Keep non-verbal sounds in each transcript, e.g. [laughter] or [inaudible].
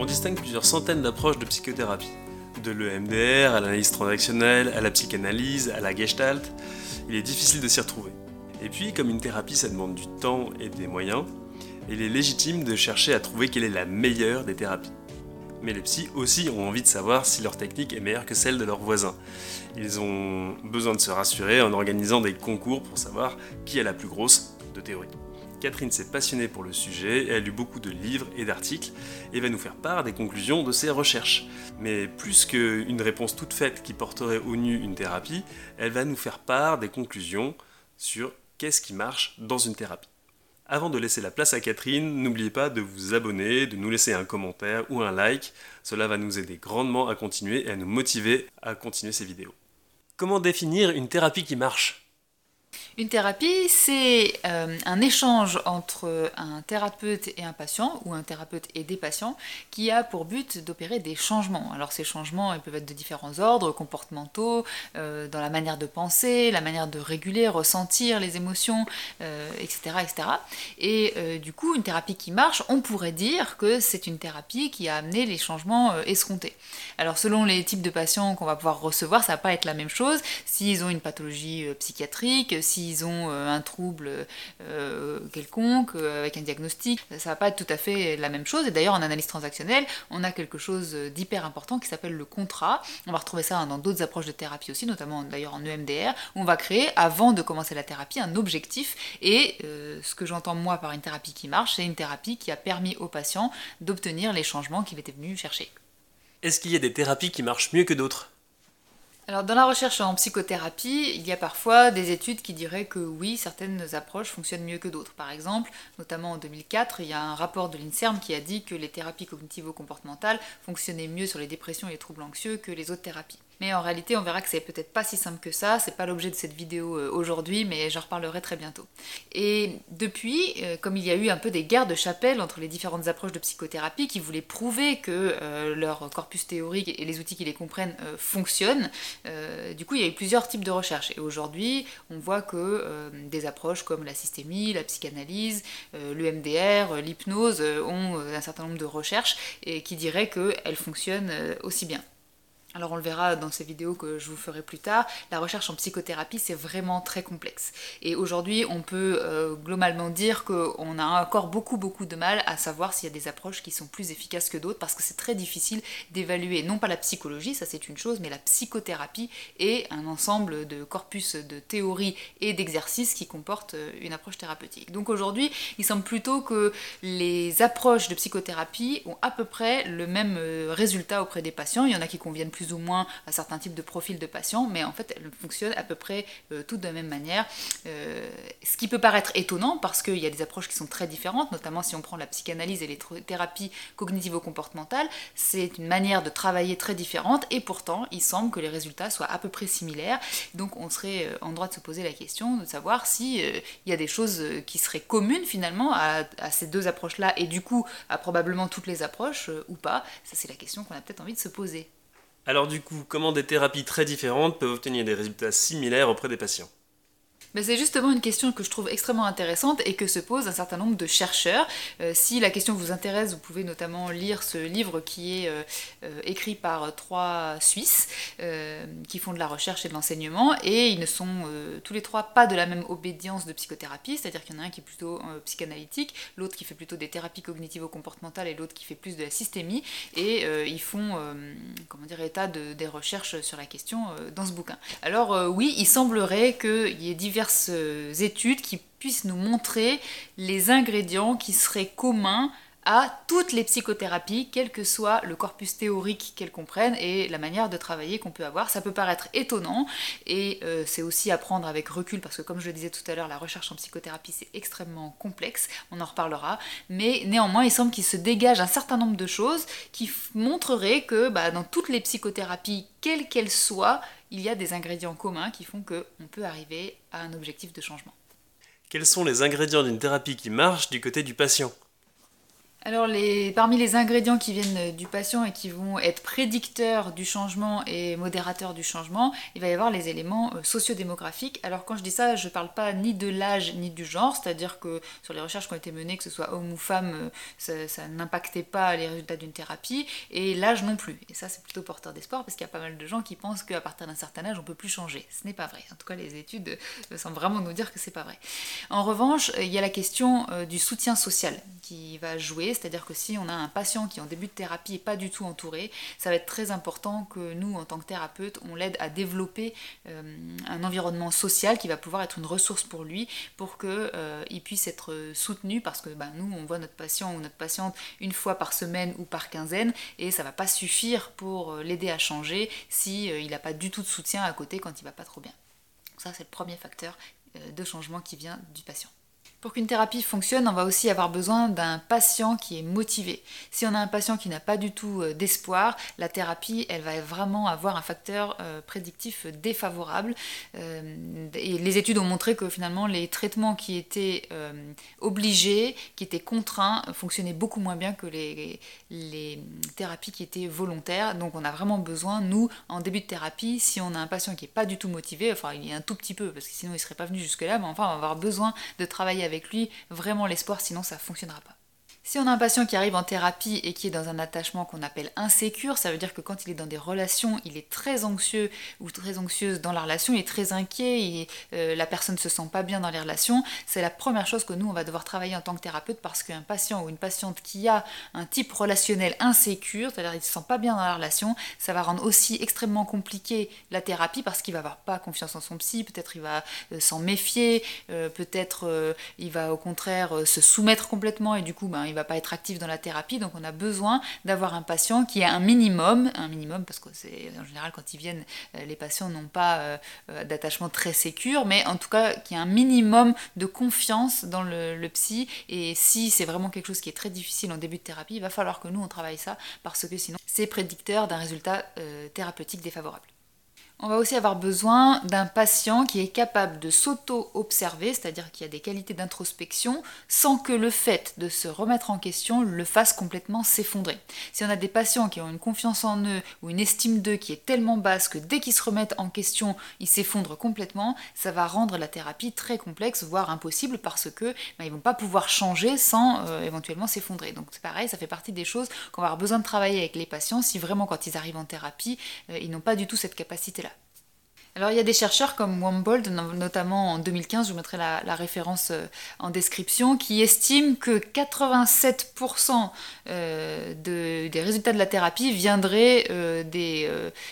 On distingue plusieurs centaines d'approches de psychothérapie. De l'EMDR à l'analyse transactionnelle, à la psychanalyse, à la gestalt, il est difficile de s'y retrouver. Et puis, comme une thérapie, ça demande du temps et des moyens, il est légitime de chercher à trouver quelle est la meilleure des thérapies. Mais les psys aussi ont envie de savoir si leur technique est meilleure que celle de leurs voisins. Ils ont besoin de se rassurer en organisant des concours pour savoir qui a la plus grosse de théorie. Catherine s'est passionnée pour le sujet, elle a lu beaucoup de livres et d'articles et va nous faire part des conclusions de ses recherches. Mais plus qu'une réponse toute faite qui porterait au nu une thérapie, elle va nous faire part des conclusions sur qu'est-ce qui marche dans une thérapie. Avant de laisser la place à Catherine, n'oubliez pas de vous abonner, de nous laisser un commentaire ou un like. Cela va nous aider grandement à continuer et à nous motiver à continuer ces vidéos. Comment définir une thérapie qui marche? Une thérapie, c'est euh, un échange entre un thérapeute et un patient, ou un thérapeute et des patients, qui a pour but d'opérer des changements. Alors ces changements, ils peuvent être de différents ordres, comportementaux, euh, dans la manière de penser, la manière de réguler, ressentir les émotions, etc., euh, etc. Et du coup, une thérapie qui marche, on pourrait dire que c'est une thérapie qui a amené les changements escomptés. Alors selon les types de patients qu'on va pouvoir recevoir, ça va pas être la même chose. S'ils ont une pathologie psychiatrique, s'ils ont euh, un trouble euh, quelconque, euh, avec un diagnostic, ça va pas être tout à fait la même chose. Et d'ailleurs, en analyse transactionnelle, on a quelque chose d'hyper important qui s'appelle le contrat. On va retrouver ça dans d'autres approches de thérapie aussi, notamment d'ailleurs en EMDR, où on va créer, avant de commencer la thérapie, un objectif. Et ce que j'entends moi par une thérapie qui marche, c'est une thérapie qui a permis au patient d'obtenir les changements qu'il était venu chercher. Est-ce qu'il y a des thérapies qui marchent mieux que d'autres? Alors dans la recherche en psychothérapie, il y a parfois des études qui diraient que oui, certaines approches fonctionnent mieux que d'autres. Par exemple, notamment en 2004, il y a un rapport de l'INSERM qui a dit que les thérapies cognitivo-comportementales fonctionnaient mieux sur les dépressions et les troubles anxieux que les autres thérapies. Mais en réalité, on verra que c'est peut-être pas si simple que ça, c'est pas l'objet de cette vidéo euh, aujourd'hui, mais j'en reparlerai très bientôt. Et depuis, euh, comme il y a eu un peu des guerres de chapelle entre les différentes approches de psychothérapie qui voulaient prouver que euh, leur corpus théorique et les outils qui les comprennent fonctionnent, du coup, il y a eu plusieurs types de recherches. Et aujourd'hui, on voit que des approches comme la systémie, la psychanalyse, le MDR, l'hypnose ont un certain nombre de recherches et qui diraient qu'elles fonctionnent aussi bien. Alors on le verra dans ces vidéos que je vous ferai plus tard, la recherche en psychothérapie c'est vraiment très complexe. Et aujourd'hui on peut euh, globalement dire qu'on a encore beaucoup beaucoup de mal à savoir s'il y a des approches qui sont plus efficaces que d'autres parce que c'est très difficile d'évaluer non pas la psychologie, ça c'est une chose, mais la psychothérapie et un ensemble de corpus de théories et d'exercices qui comportent euh, une approche thérapeutique. Donc aujourd'hui il semble plutôt que les approches de psychothérapie ont à peu près le même euh, résultat auprès des patients, il y en a qui conviennent plus ou moins à certains types de profils de patients, mais en fait elles fonctionnent à peu près euh, toutes de la même manière. Euh, ce qui peut paraître étonnant parce qu'il y a des approches qui sont très différentes, notamment si on prend la psychanalyse et les thérapies cognitivo-comportementales, c'est une manière de travailler très différente et pourtant il semble que les résultats soient à peu près similaires. Donc on serait euh, en droit de se poser la question de savoir si il y a des choses qui seraient communes finalement à, à ces deux approches-là et du coup à probablement toutes les approches ou pas. Ça c'est la question qu'on a peut-être envie de se poser. Alors du coup, comment des thérapies très différentes peuvent obtenir des résultats similaires auprès des patients? C'est justement une question que je trouve extrêmement intéressante et que se pose un certain nombre de chercheurs. Euh, si la question vous intéresse, vous pouvez notamment lire ce livre qui est euh, euh, écrit par trois Suisses qui font de la recherche et de l'enseignement et ils ne sont tous les trois pas de la même obédience de psychothérapie, c'est-à-dire qu'il y en a un qui est plutôt psychanalytique, l'autre qui fait plutôt des thérapies cognitivo-comportementales et l'autre qui fait plus de la systémie et ils font comment dire état de, des recherches sur la question dans ce bouquin. Alors oui, il semblerait qu'il y ait divers études qui puissent nous montrer les ingrédients qui seraient communs à toutes les psychothérapies, quel que soit le corpus théorique qu'elles comprennent et la manière de travailler qu'on peut avoir. Ça peut paraître étonnant et euh, c'est aussi à prendre avec recul parce que comme je le disais tout à l'heure, la recherche en psychothérapie c'est extrêmement complexe, on en reparlera, mais néanmoins il semble qu'il se dégage un certain nombre de choses qui montreraient que bah, dans toutes les psychothérapies, quelles qu'elles soient, il y a des ingrédients communs qui font qu'on peut arriver à un objectif de changement. Quels sont les ingrédients d'une thérapie qui marche du côté du patient? Alors parmi les ingrédients qui viennent du patient et qui vont être prédicteurs du changement et modérateurs du changement, il va y avoir les éléments euh, sociodémographiques. Alors quand je dis ça, je ne parle pas ni de l'âge ni du genre, c'est-à-dire que sur les recherches qui ont été menées, que ce soit homme ou femme, euh, ça, n'impactait pas les résultats d'une thérapie, et l'âge non plus. Et ça c'est plutôt porteur d'espoir parce qu'il y a pas mal de gens qui pensent qu'à partir d'un certain âge on peut plus changer. Ce n'est pas vrai. En tout cas les études euh, semblent vraiment nous dire que c'est pas vrai. En revanche, il y a la question du soutien social qui va jouer c'est-à-dire que si on a un patient qui en début de thérapie n'est pas du tout entouré, ça va être très important que nous, en tant que thérapeute, on l'aide à développer euh, un environnement social qui va pouvoir être une ressource pour lui, pour qu'il euh, puisse être soutenu, parce que ben, nous, on voit notre patient ou notre patiente une fois par semaine ou par quinzaine, et ça va pas suffire pour euh, l'aider à changer si n'a pas du tout de soutien à côté quand il va pas trop bien. ça, c'est le premier facteur de changement qui vient du patient. Pour qu'une thérapie fonctionne, on va aussi avoir besoin d'un patient qui est motivé. Si on a un patient qui n'a pas du tout euh, d'espoir, la thérapie, elle va vraiment avoir un facteur euh, prédictif défavorable. Euh, et les études ont montré que finalement, les traitements qui étaient obligés, qui étaient contraints, fonctionnaient beaucoup moins bien que les, thérapies qui étaient volontaires. Donc on a vraiment besoin, nous, en début de thérapie, si on a un patient qui n'est pas du tout motivé, enfin il y a un tout petit peu, parce que sinon il ne serait pas venu jusque-là, mais enfin on va avoir besoin de travailler avec lui vraiment l'espoir, sinon ça ne fonctionnera pas. Si on a un patient qui arrive en thérapie et qui est dans un attachement qu'on appelle insécure, ça veut dire que quand il est dans des relations, il est très anxieux ou très anxieuse dans la relation, il est très inquiet, et euh, la personne ne se sent pas bien dans les relations, c'est la première chose que nous, on va devoir travailler en tant que thérapeute parce qu'un patient ou une patiente qui a un type relationnel insécure, c'est-à-dire il ne se sent pas bien dans la relation, ça va rendre aussi extrêmement compliqué la thérapie parce qu'il va avoir pas confiance en son psy, peut-être il va euh, s'en méfier, euh, peut-être il va au contraire se soumettre complètement et du coup ben, il va pas être actif dans la thérapie, donc on a besoin d'avoir un patient qui a un minimum, un minimum parce que c'est en général quand ils viennent, euh, les patients n'ont pas euh, euh, d'attachement très sécure, mais en tout cas qui a un minimum de confiance dans le, psy. Et si c'est vraiment quelque chose qui est très difficile en début de thérapie, il va falloir que nous on travaille ça parce que sinon c'est prédicteur d'un résultat thérapeutique défavorable. On va aussi avoir besoin d'un patient qui est capable de s'auto-observer, c'est-à-dire qui a des qualités d'introspection, sans que le fait de se remettre en question le fasse complètement s'effondrer. Si on a des patients qui ont une confiance en eux ou une estime d'eux qui est tellement basse que dès qu'ils se remettent en question, ils s'effondrent complètement, ça va rendre la thérapie très complexe, voire impossible, parce que ben, ils vont pas pouvoir changer sans euh, éventuellement s'effondrer. Donc c'est pareil, ça fait partie des choses qu'on va avoir besoin de travailler avec les patients si vraiment quand ils arrivent en thérapie, euh, ils n'ont pas du tout cette capacité-là. Alors il y a des chercheurs comme Wambold, notamment en 2015, je vous mettrai la, référence euh, en description, qui estiment que 87% euh, des résultats de la thérapie viendraient euh, des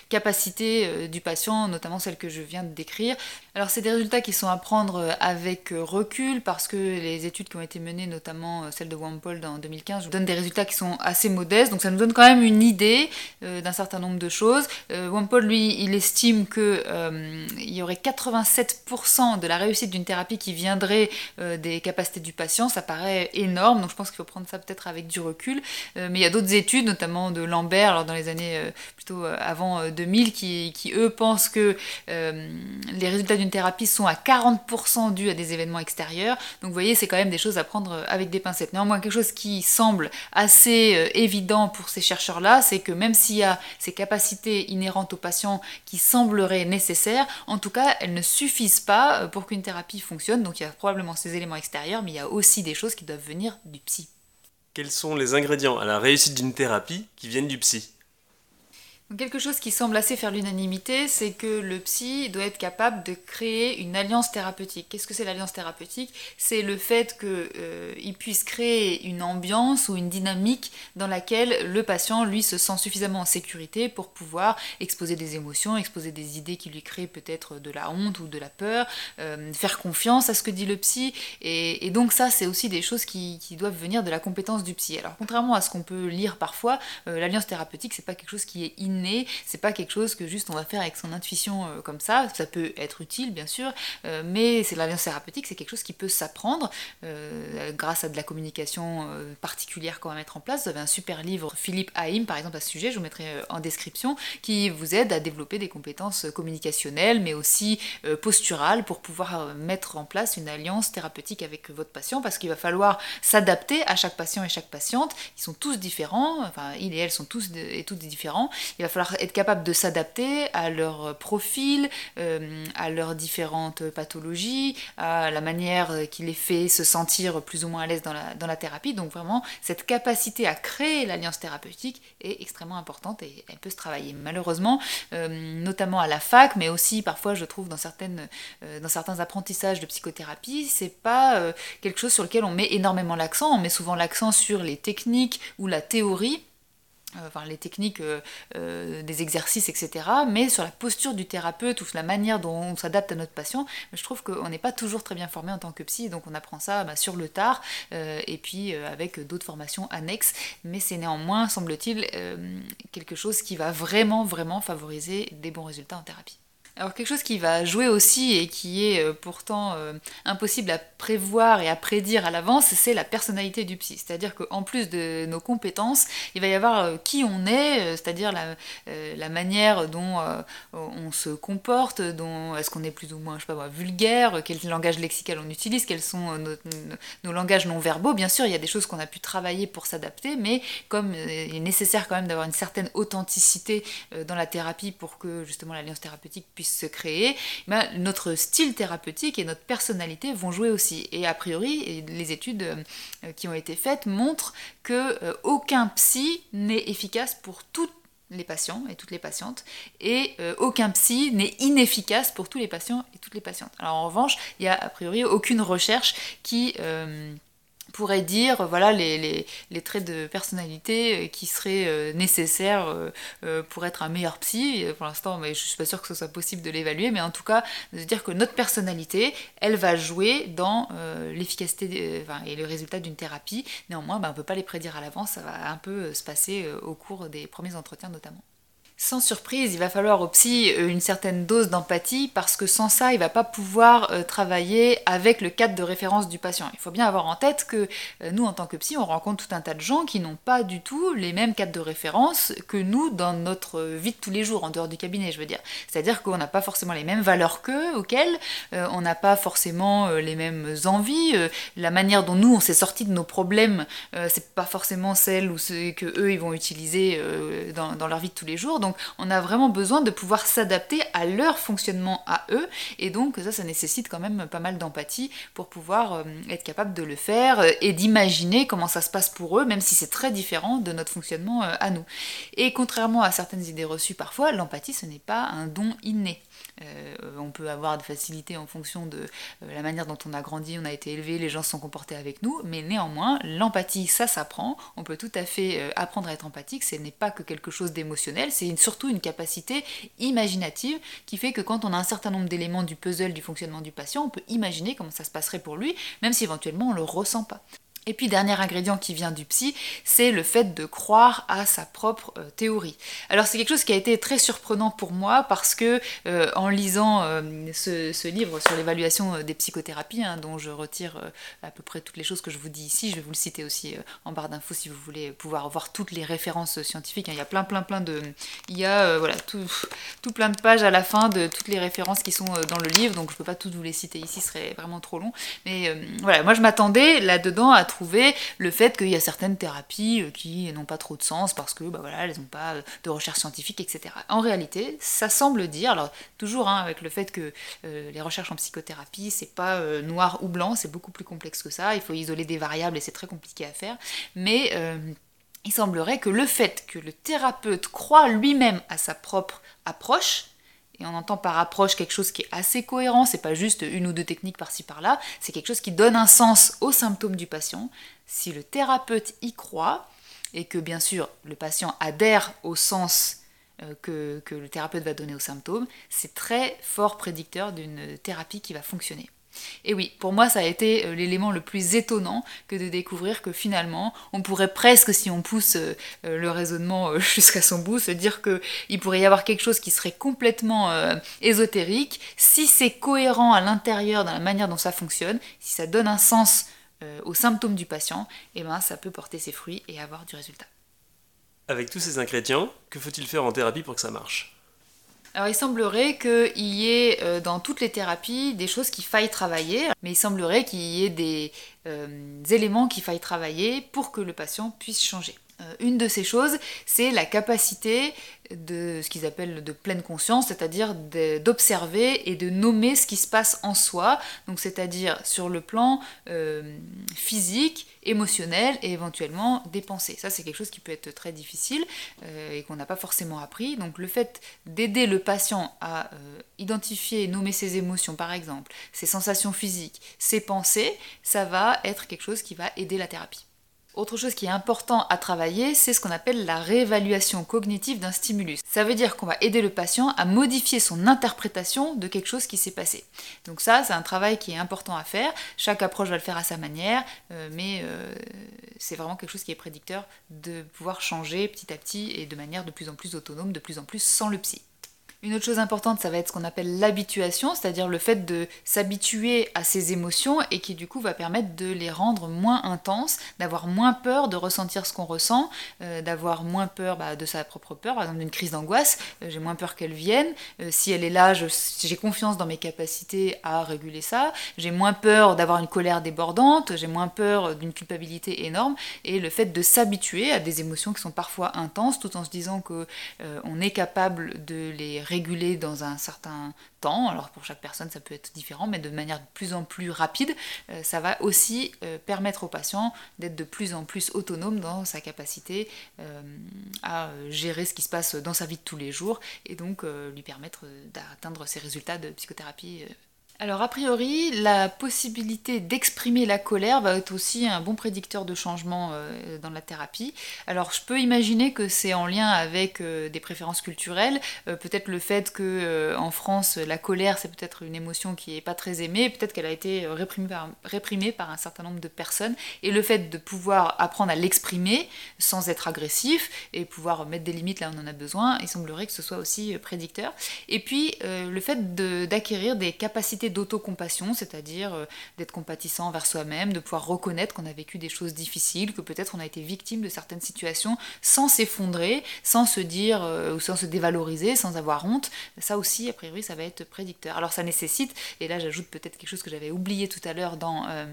capacités du patient, notamment celles que je viens de décrire. Alors c'est des résultats qui sont à prendre avec recul parce que les études qui ont été menées, notamment celle de Wampold en 2015, donnent des résultats qui sont assez modestes, donc ça nous donne quand même une idée d'un certain nombre de choses. Wampold, lui, il estime que euh, il y aurait 87% de la réussite d'une thérapie qui viendrait euh, des capacités du patient. Ça paraît énorme, donc je pense qu'il faut prendre ça peut-être avec du recul. Euh, mais il y a d'autres études, notamment de Lambert, alors dans les années plutôt avant 2000, qui, qui, eux pensent que les résultats d'une thérapie sont à 40% dus à des événements extérieurs. Donc vous voyez, c'est quand même des choses à prendre avec des pincettes. Néanmoins, quelque chose qui semble assez évident pour ces chercheurs-là, c'est que même s'il y a ces capacités inhérentes au patient qui sembleraient nécessaires, en tout cas, elles ne suffisent pas euh, pour qu'une thérapie fonctionne. Donc il y a probablement ces éléments extérieurs, mais il y a aussi des choses qui doivent venir du psy. Quels sont les ingrédients à la réussite d'une thérapie qui viennent du psy? Quelque chose qui semble assez faire l'unanimité, c'est que le psy doit être capable de créer une alliance thérapeutique. Qu'est-ce que c'est l'alliance thérapeutique? C'est le fait qu'il euh, puisse créer une ambiance ou une dynamique dans laquelle le patient, lui, se sent suffisamment en sécurité pour pouvoir exposer des émotions, exposer des idées qui lui créent peut-être de la honte ou de la peur, euh, faire confiance à ce que dit le psy. Et, donc ça, c'est aussi des choses qui, doivent venir de la compétence du psy. Alors contrairement à ce qu'on peut lire parfois, euh, l'alliance thérapeutique, c'est pas quelque chose qui est inné c'est pas quelque chose que juste on va faire avec son intuition euh, comme ça, ça peut être utile bien sûr, euh, mais c'est l'alliance thérapeutique, c'est quelque chose qui peut s'apprendre grâce à de la communication particulière qu'on va mettre en place. Vous avez un super livre, Philippe Haïm par exemple à ce sujet, je vous mettrai en description, qui vous aide à développer des compétences communicationnelles, mais aussi posturales pour pouvoir mettre en place une alliance thérapeutique avec votre patient, parce qu'il va falloir s'adapter à chaque patient et chaque patiente, ils sont tous différents, enfin il et elles sont tous et toutes différents, va falloir être capable de s'adapter à leur profil, euh, à leurs différentes pathologies, à la manière qui les fait se sentir plus ou moins à l'aise dans la, dans la thérapie. Donc vraiment, cette capacité à créer l'alliance thérapeutique est extrêmement importante et elle peut se travailler. Malheureusement, euh, notamment à la fac, mais aussi parfois je trouve dans, certaines, euh, dans certains apprentissages de psychothérapie, c'est pas quelque chose sur lequel on met énormément l'accent. On met souvent l'accent sur les techniques ou la théorie enfin les techniques euh, euh, des exercices, etc., mais sur la posture du thérapeute ou sur la manière dont on s'adapte à notre patient, je trouve qu'on n'est pas toujours très bien formé en tant que psy, donc on apprend ça bah, sur le tard, et puis avec d'autres formations annexes, mais c'est néanmoins, semble-t-il, quelque chose qui va vraiment, vraiment favoriser des bons résultats en thérapie. Alors quelque chose qui va jouer aussi et qui est euh, pourtant euh, impossible à prévoir et à prédire à l'avance, c'est la personnalité du psy. C'est-à-dire qu'en plus de nos compétences, il va y avoir euh, qui on est, c'est-à-dire la, manière dont on se comporte, dont est-ce qu'on est plus ou moins, je sais pas vulgaire, quel langage lexical on utilise, quels sont nos langages non verbaux. Bien sûr, il y a des choses qu'on a pu travailler pour s'adapter, mais comme il est nécessaire quand même d'avoir une certaine authenticité dans la thérapie pour que justement l'alliance thérapeutique puisse se créer, ben, notre style thérapeutique et notre personnalité vont jouer aussi. Et a priori, les études euh, qui ont été faites montrent que euh, aucun psy n'est efficace pour toutes les patients et toutes les patientes, et euh, aucun psy n'est inefficace pour tous les patients et toutes les patientes. Alors en revanche, il n'y a a priori aucune recherche qui pourrait dire voilà les, les, traits de personnalité euh, qui seraient euh, nécessaires euh, pour être un meilleur psy. Pour l'instant, mais je suis pas sûre que ce soit possible de l'évaluer, mais en tout cas, de dire que notre personnalité, elle va jouer dans l'efficacité et le résultat d'une thérapie. Néanmoins, ben, on ne peut pas les prédire à l'avance, ça va un peu se passer au cours des premiers entretiens notamment. Sans surprise, il va falloir au psy euh, une certaine dose d'empathie parce que sans ça, il va pas pouvoir euh, travailler avec le cadre de référence du patient. Il faut bien avoir en tête que euh, nous, en tant que psy, on rencontre tout un tas de gens qui n'ont pas du tout les mêmes cadres de référence que nous dans notre vie de tous les jours, en dehors du cabinet, je veux dire. C'est-à-dire qu'on n'a pas forcément les mêmes valeurs qu'eux, auxquelles on n'a pas forcément les mêmes envies. la manière dont nous, on s'est sorti de nos problèmes, c'est pas forcément celle ou que eux, ils vont utiliser dans, leur vie de tous les jours. On a vraiment besoin de pouvoir s'adapter à leur fonctionnement à eux. Et donc ça, ça nécessite quand même pas mal d'empathie pour pouvoir euh, être capable de le faire euh, et d'imaginer comment ça se passe pour eux, même si c'est très différent de notre fonctionnement euh, à nous. Et contrairement à certaines idées reçues parfois, l'empathie, ce n'est pas un don inné. On peut avoir des facilités en fonction de la manière dont on a grandi, on a été élevé, les gens se sont comportés avec nous, mais néanmoins, l'empathie, ça s'apprend. On peut tout à fait apprendre à être empathique, ce n'est pas que quelque chose d'émotionnel, c'est surtout une capacité imaginative qui fait que quand on a un certain nombre d'éléments du puzzle du fonctionnement du patient, on peut imaginer comment ça se passerait pour lui, même si éventuellement on ne le ressent pas. Et puis dernier ingrédient qui vient du psy, c'est le fait de croire à sa propre euh, théorie. Alors c'est quelque chose qui a été très surprenant pour moi parce que euh, en lisant euh, ce, livre sur l'évaluation des psychothérapies, hein, dont je retire à peu près toutes les choses que je vous dis ici, je vais vous le citer aussi en barre d'infos si vous voulez pouvoir voir toutes les références scientifiques. Hein. Il y a plein plein plein de... Il y a voilà, tout, tout, plein de pages à la fin de toutes les références qui sont dans le livre, donc je ne peux pas toutes vous les citer ici, ce serait vraiment trop long. Mais voilà, moi je m'attendais là-dedans à le fait qu'il y a certaines thérapies euh, qui n'ont pas trop de sens parce que bah voilà, elles n'ont pas euh, de recherche scientifique, etc. En réalité, ça semble dire, alors toujours hein, avec le fait que euh, les recherches en psychothérapie, c'est pas noir ou blanc, c'est beaucoup plus complexe que ça, il faut isoler des variables et c'est très compliqué à faire, mais il semblerait que le fait que le thérapeute croit lui-même à sa propre approche, et on entend par approche quelque chose qui est assez cohérent, c'est pas juste une ou deux techniques par-ci par-là, c'est quelque chose qui donne un sens aux symptômes du patient. Si le thérapeute y croit, et que bien sûr le patient adhère au sens euh, que, que le thérapeute va donner aux symptômes, c'est très fort prédicteur d'une thérapie qui va fonctionner. Et oui, pour moi, ça a été euh, l'élément le plus étonnant que de découvrir que finalement, on pourrait presque, si on pousse euh, euh, le raisonnement [laughs] jusqu'à son bout, se dire qu'il pourrait y avoir quelque chose qui serait complètement ésotérique, si c'est cohérent à l'intérieur dans la manière dont ça fonctionne, si ça donne un sens aux symptômes du patient, et eh ben ça peut porter ses fruits et avoir du résultat. Avec tous ces ingrédients, que faut-il faire en thérapie pour que ça marche? Alors il semblerait qu'il y ait euh, dans toutes les thérapies des choses qui faillent travailler, mais il semblerait qu'il y ait des euh, éléments qui faillent travailler pour que le patient puisse changer. Euh, une de ces choses, c'est la capacité de ce qu'ils appellent de pleine conscience, c'est-à-dire d'observer et de nommer ce qui se passe en soi, donc c'est-à-dire sur le plan euh, physique, émotionnel et éventuellement des pensées. Ça c'est quelque chose qui peut être très difficile euh, et qu'on n'a pas forcément appris. Donc le fait d'aider le patient à identifier et nommer ses émotions par exemple, ses sensations physiques, ses pensées, ça va être quelque chose qui va aider la thérapie. Autre chose qui est important à travailler, c'est ce qu'on appelle la réévaluation cognitive d'un stimulus. Ça veut dire qu'on va aider le patient à modifier son interprétation de quelque chose qui s'est passé. Donc ça, c'est un travail qui est important à faire. Chaque approche va le faire à sa manière, euh, mais euh, c'est vraiment quelque chose qui est prédicteur de pouvoir changer petit à petit et de manière de plus en plus autonome, de plus en plus sans le psy. Une autre chose importante, ça va être ce qu'on appelle l'habituation, c'est-à-dire le fait de s'habituer à ces émotions et qui du coup va permettre de les rendre moins intenses, d'avoir moins peur de ressentir ce qu'on ressent, euh, d'avoir moins peur bah, de sa propre peur, par exemple d'une crise d'angoisse, euh, j'ai moins peur qu'elle vienne, euh, si elle est là, j'ai confiance dans mes capacités à réguler ça, j'ai moins peur d'avoir une colère débordante, j'ai moins peur d'une culpabilité énorme, et le fait de s'habituer à des émotions qui sont parfois intenses, tout en se disant que on est capable de les réguler dans un certain temps. Alors pour chaque personne, ça peut être différent, mais de manière de plus en plus rapide, euh, ça va aussi euh, permettre au patient d'être de plus en plus autonome dans sa capacité euh, à gérer ce qui se passe dans sa vie de tous les jours et donc lui permettre d'atteindre ses résultats de psychothérapie alors a priori, la possibilité d'exprimer la colère va être aussi un bon prédicteur de changement euh, dans la thérapie. Alors je peux imaginer que c'est en lien avec euh, des préférences culturelles, euh, peut-être le fait que en France la colère c'est peut-être une émotion qui n'est pas très aimée, peut-être qu'elle a été réprimée par, réprimée par, un certain nombre de personnes, et le fait de pouvoir apprendre à l'exprimer sans être agressif et pouvoir mettre des limites là où on en a besoin, il semblerait que ce soit aussi prédicteur. Et puis le fait d'acquérir des capacités d'autocompassion, c'est-à-dire euh, d'être compatissant envers soi-même, de pouvoir reconnaître qu'on a vécu des choses difficiles, que peut-être on a été victime de certaines situations sans s'effondrer, sans se dire euh, ou sans se dévaloriser, sans avoir honte. Ça aussi, a priori, ça va être prédicteur. Alors ça nécessite, et là j'ajoute peut-être quelque chose que j'avais oublié tout à l'heure dans... Euh,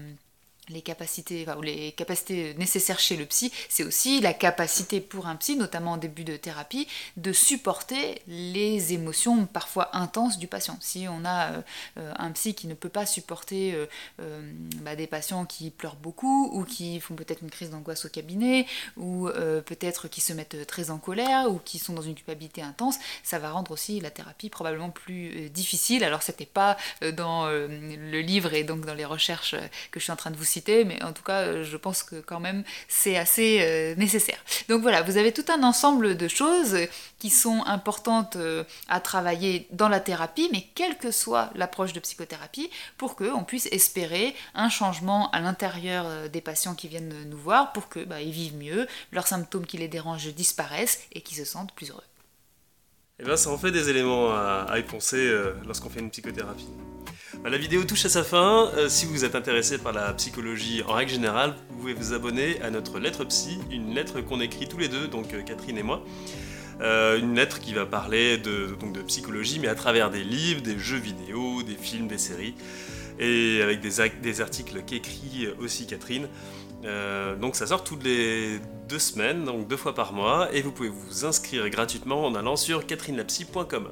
les capacités, ou les capacités nécessaires chez le psy, c'est aussi la capacité pour un psy, notamment en début de thérapie, de supporter les émotions parfois intenses du patient. Si on a euh, euh, un psy qui ne peut pas supporter euh, bah, des patients qui pleurent beaucoup, ou qui font peut-être une crise d'angoisse au cabinet, ou peut-être qui se mettent très en colère, ou qui sont dans une culpabilité intense, ça va rendre aussi la thérapie probablement plus difficile. Alors c'était pas dans le livre et donc dans les recherches que je suis en train de vous mais en tout cas, euh, je pense que quand même c'est assez euh, nécessaire. Donc voilà, vous avez tout un ensemble de choses qui sont importantes euh, à travailler dans la thérapie, mais quelle que soit l'approche de psychothérapie, pour qu'on puisse espérer un changement à l'intérieur des patients qui viennent nous voir, pour qu'ils bah, vivent mieux, leurs symptômes qui les dérangent disparaissent et qu'ils se sentent plus heureux. Eh bien ça en fait des éléments à, à y penser lorsqu'on fait une psychothérapie. Bah, la vidéo touche à sa fin. Euh, si vous êtes intéressé par la psychologie en règle générale, vous pouvez vous abonner à notre lettre psy, une lettre qu'on écrit tous les deux, donc euh, Catherine et moi. Euh, une lettre qui va parler de, psychologie, mais à travers des livres, des jeux vidéo, des films, des séries, et avec des, des articles qu'écrit aussi Catherine. donc ça sort toutes les deux semaines, donc deux fois par mois, et vous pouvez vous inscrire gratuitement en allant sur catherinelapsy.com.